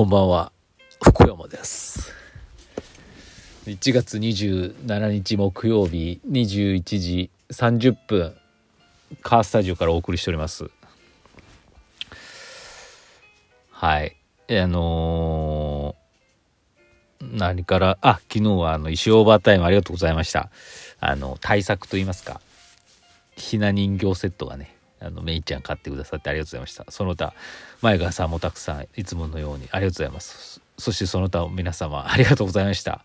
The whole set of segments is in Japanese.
こんばんは。福山です。1月27日木曜日21時30分カースタジオからお送りしております。はい。あのー、何からあ昨日はあの石オーバータイムありがとうございました。あの対策と言いますか。ひな人形セットがねあのメイちゃん買ってくださってありがとうございました。その他前川さんもたくさんいつものようにありがとうございます。そしてその他皆様ありがとうございました。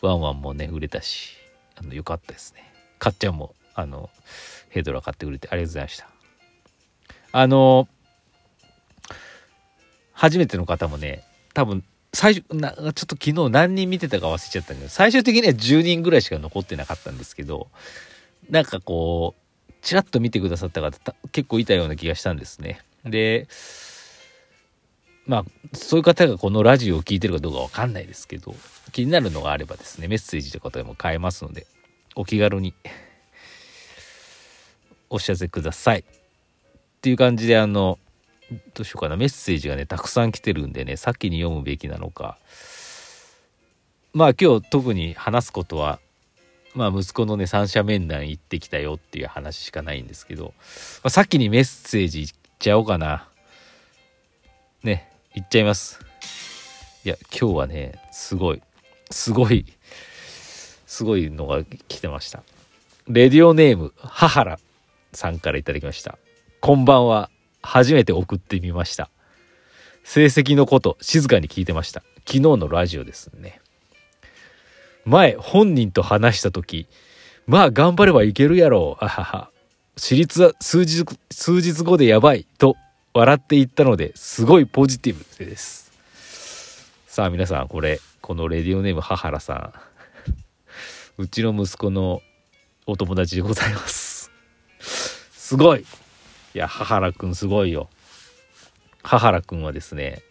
ワンワンもね売れたしあのよかったですね。かっちゃんもあのヘドラ買ってくれてありがとうございました。あの初めての方もね多分最初なちょっと昨日何人見てたか忘れちゃったんだけど最終的には10人ぐらいしか残ってなかったんですけどなんかこうちらっと見てくださった方結構いたような気がしたんですね。でまあそういう方がこのラジオを聴いてるかどうかわかんないですけど気になるのがあればですねメッセージとかでも変えますのでお気軽にお知らせください。っていう感じであのどうしようかなメッセージがねたくさん来てるんでね先に読むべきなのかまあ今日特に話すことはまあ息子のね三者面談行ってきたよっていう話しかないんですけど、まあ、先にメッセージいっちゃおうかな。ね行っちゃいます。いや今日はねすごいすごいすごいのが来てました。レディオネーム母原さんから頂きました。こんばんは。初めて送ってみました。成績のこと静かに聞いてました。昨日のラジオですね。前本人と話した時まあ頑張ればいけるやろう。あはは私立は数日数日後でやばい。と笑っていったのですごいポジティブです。さあ皆さんこれこのレディオネーム母原さん。うちの息子のお友達でございます。すごい。いや母原くんすごいよ。母原くんはですね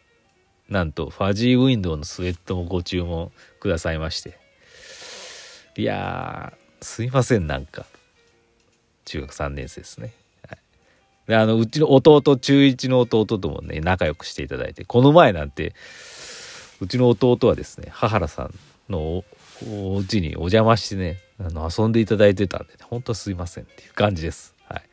なんとファジーウィンドウのスウェットもご注文くださいまして。いやすいませんなんか。中学3年生ですね、はい、であのうちの弟中1の弟ともね仲良くしていただいてこの前なんてうちの弟はですね母原さんのお家にお邪魔してねあの遊んでいただいてたんで、ね、本当すいませんっていう感じです。はい、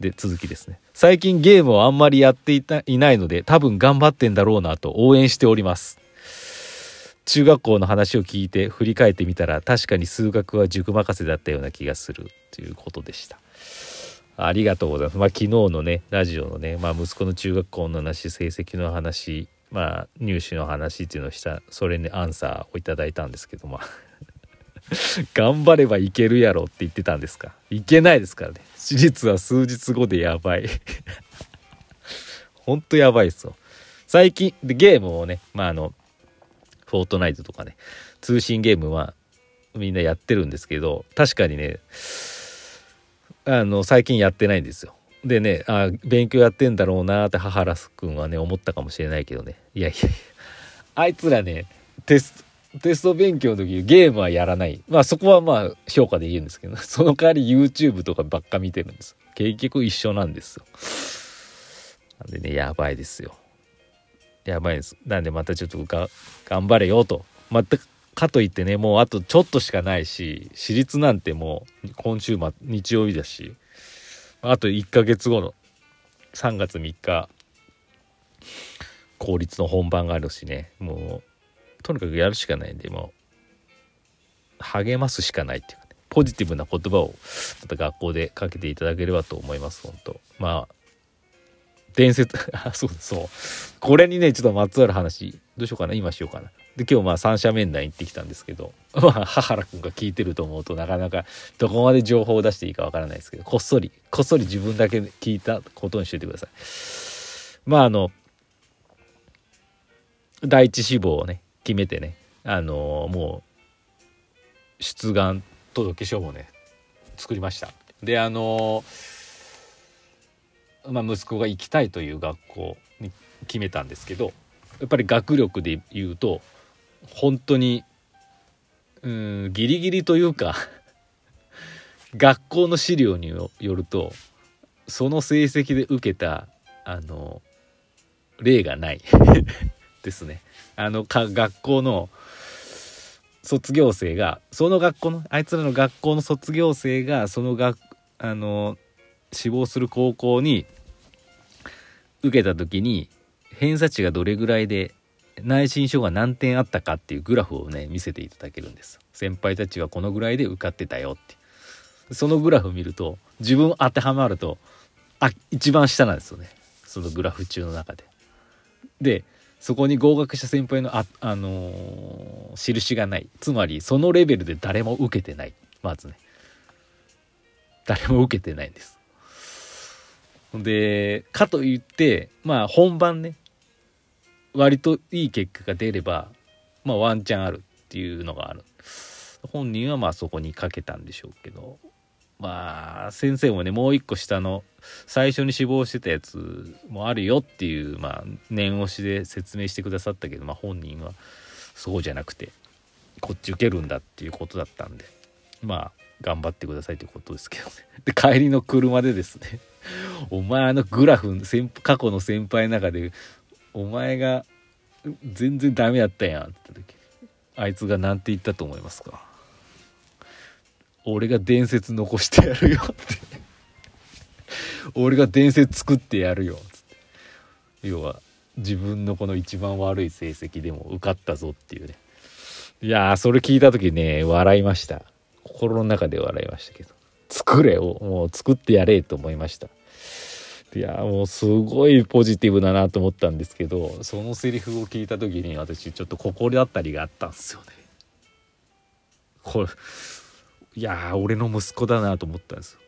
で続きですね。最近ゲームをあんまりやっていたいないので多分頑張ってんだろうなと応援しております。中学校の話を聞いて振り返ってみたら確かに数学は塾任せだったような気がするということでした。ありがとうございます。まあ昨日のねラジオのね、まあ、息子の中学校の話成績の話まあ入試の話っていうのをしたそれにアンサーをいただいたんですけどまあ 頑張ればいけるやろって言ってたんですか？いけないですからね。手術は数日後でやばい。ほんとやばいっすよ。最近でゲームをねまああのフォートナイトとかね。通信ゲームはみんなやってるんですけど確かにねあの最近やってないんですよ。でねあ勉強やってんだろうなって母原君はね思ったかもしれないけどね。いやいやあいつらねテストテスト勉強の時ゲームはやらない。まあそこはまあ評価で言うんですけど その代わり YouTube とかばっか見てるんです。結局一緒なんですよ。なんでねやばいですよ。やばいです。なんでまたちょっとが頑張れよと。またかといってね、もうあとちょっとしかないし、私立なんてもう今週末、日曜日だし、あと1ヶ月後の3月3日、公立の本番があるしね、もう、とにかくやるしかないんで、もう、励ますしかないっていうかね、ポジティブな言葉をまた学校でかけていただければと思います、本当まあ、伝説。あそうそう。これにねちょっとまつわる話。どうしようかな。今しようかな。で今日まあ三者面談行ってきたんですけど。まあ母原君が聞いてると思うとなかなかどこまで情報を出していいかわからないですけどこっそりこっそり自分だけ聞いたことにしといてください。まああの第一志望をね決めてねあのもう出願届書もね作りました。であのーまあ、息子が行きたいという学校に決めたんですけどやっぱり学力で言うと本当にうんギリギリというか 学校の資料によるとその成績で受けたあの例がない ですね。あの、か、学校の卒業生が、その学校の、あいつらの学校の卒業生が、その学、あの、志望する高校に受けた時に、偏差値がどれぐらいで内申書が何点あったかっていうグラフをね見せていただけるんです。先輩たちがこのぐらいで受かってたよって。そのグラフ見ると自分当てはまるとあ一番下なんですよね。そのグラフ中の中で。でそこに合格した先輩のあ、あのー、印がない。つまりそのレベルで誰も受けてない。まずね。誰も受けてないんです。でかといってまあ本番ね割といい結果が出ればまあワンチャンあるっていうのがある。本人はまあそこにかけたんでしょうけどまあ先生もねもう一個下の最初に死亡してたやつもあるよっていうまあ念押しで説明してくださったけどまあ本人はそうじゃなくてこっち受けるんだっていうことだったんでまあ頑張ってくださいということですけどね。で帰りの車でですね お前あのグラフ過去の先輩の中でお前が全然ダメやったやんって言った時あいつが何て言ったと思いますか？俺が伝説残してやるよって。俺が伝説作ってやるよっって。要は自分のこの一番悪い成績でも受かったぞっていうね。いやーそれ聞いた時ね笑いました。心の中で笑いましたけど作れをもう作ってやれと思いましたいやもうすごいポジティブだなと思ったんですけどそのセリフを聞いた時に私ちょっと心当たりがあったんですよね。これいや俺の息子だなと思ったんですよ。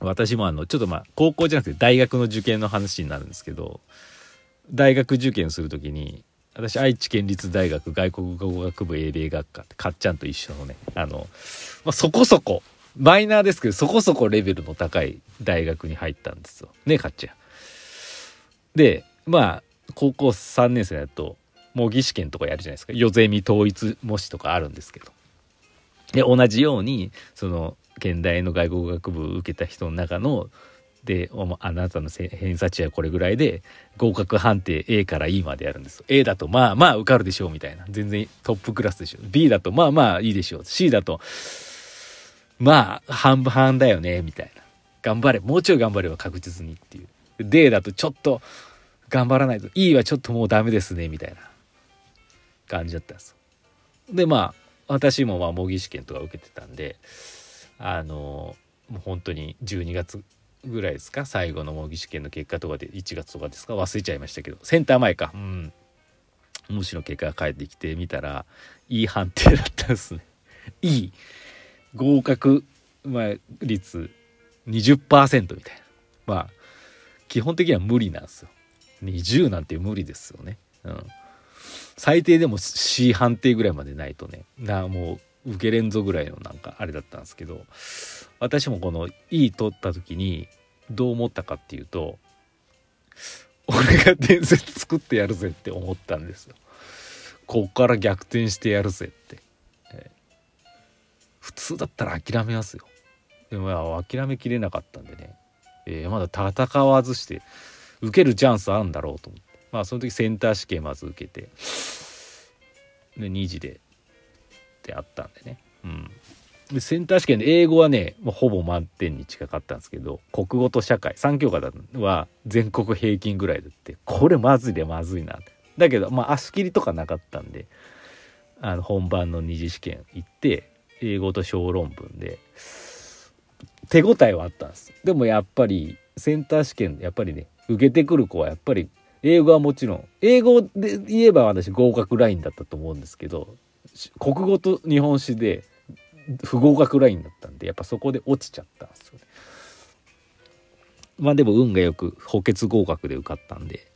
私もあのちょっとまあ高校じゃなくて大学の受験の話になるんですけど大学受験する時に私愛知県立大学外国語学部英米学科ってかっちゃんと一緒のねあの、まあ、そこそこマイナーですけどそこそこレベルの高い大学に入ったんですよ。ねかっちゃん。でまあ高校3年生だと模擬試験とかやるじゃないですか。夜ゼミ統一模試とかあるんですけど。で同じようにその現代の外国語学部受けた人の中のであなたの偏差値はこれぐらいで合格判定 A から E までやるんです A だとまあまあ受かるでしょうみたいな。全然トップクラスでしょ B だとまあまあいいでしょう。C だとまあ、半々だよね、みたいな。頑張れ、もうちょい頑張れば確実にっていう。D だとちょっと頑張らないと、E はちょっともうダメですね、みたいな感じだったんですで、まあ、私もまあ模擬試験とか受けてたんで、あの、もう本当に12月ぐらいですか？最後の模擬試験の結果とかで1月とかですか？忘れちゃいましたけど。センター前か。うん。模試の結果が返ってきてみたらいい判定だったんですね。いい。合格、まあ、率20%みたいな。まあ基本的には無理なんですよ。20なんて無理ですよね。うん。最低でも C 判定ぐらいまでないとね。なもう受けれんぞぐらいのなんかあれだったんですけど私もこの E 取った時にどう思ったかっていうと俺が伝説作ってやるぜって思ったんですよ。こっから逆転してやるぜって。普通だったら諦めますよ。でも諦めきれなかったんでね、えー、まだ戦わずして受けるチャンスあるんだろうと思って。まあその時センター試験まず受けてで2次でってあったんでね。うん。でセンター試験で英語はねもうほぼ満点に近かったんですけど国語と社会3教科は全国平均ぐらいだってこれまずいでまずいなだけどまあ足切りとかなかったんであの本番の二次試験行って英語と小論文で手応えはあったんです。でもやっぱりセンター試験やっぱりね受けてくる子はやっぱり英語はもちろん英語で言えば私合格ラインだったと思うんですけど国語と日本史で不合格ラインだったんでやっぱそこで落ちちゃったんですよね。まあでも運がよく補欠合格で受かったんで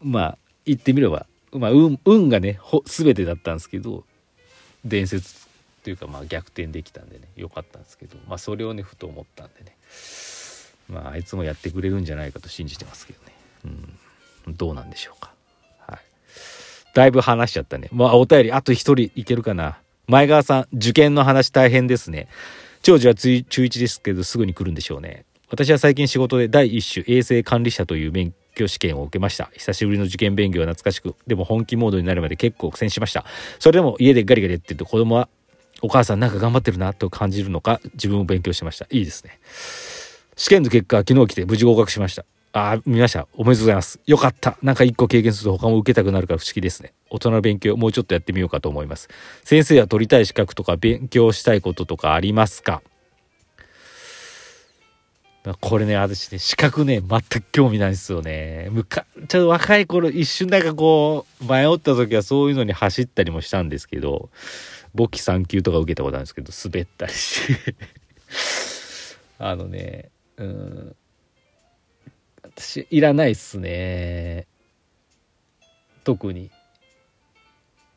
まあ言ってみれば、まあ運、運がね全てだったんですけど伝説というかまあ逆転できたんでね良かったんですけどまあそれをねふと思ったんでね。まああいつもやってくれるんじゃないかと信じてますけどね。うん。どうなんでしょうか。だいぶ話しちゃったね。まあお便りあと一人いけるかな。前川さん受験の話大変ですね。長寿は中1ですけどすぐに来るんでしょうね。私は最近仕事で第一種衛生管理者という免強試験を受けました。久しぶりの受験勉強は懐かしくでも本気モードになるまで結構苦戦しました。それでも家でガリガリってると子供はお母さんなんか頑張ってるなと感じるのか自分も勉強しました。いいですね。試験の結果昨日来て無事合格しました。ああ見ました。おめでとうございます。よかった。なんか一個経験すると他も受けたくなるから不思議ですね。大人の勉強もうちょっとやってみようかと思います。先生は取りたい資格とか勉強したいこととかありますか？これね、私ね、資格ね、全く興味ないですよね。むか、ちょっと若い頃、一瞬なんかこう、迷った時はそういうのに走ったりもしたんですけど、簿記3級とか受けたことあるんですけど、滑ったりして。あのね、うん、私、いらないっすね。特に。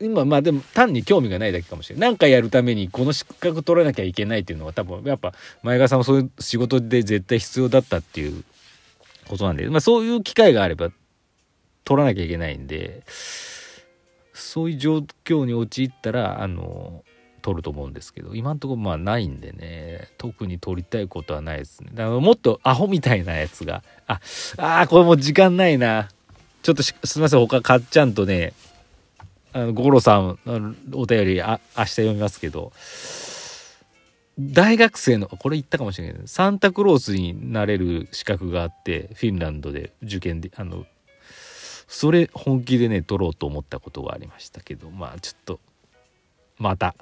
今まあでも単に興味がないだけかもしれない何かやるためにこの資格取らなきゃいけないっていうのは多分やっぱ前川さんもそういう仕事で絶対必要だったっていうことなんで、まあ、そういう機会があれば取らなきゃいけないんでそういう状況に陥ったらあの取ると思うんですけど今んところまあないんでね特に取りたいことはないですね。だからもっとアホみたいなやつがああこれもう時間ないな。ちょっとすみません他かっちゃんとねあの五郎さんお便りあ明日読みますけど大学生のこれ言ったかもしれないサンタクロースになれる資格があってフィンランドで受験であのそれ本気でね取ろうと思ったことがありましたけどまあちょっとまた。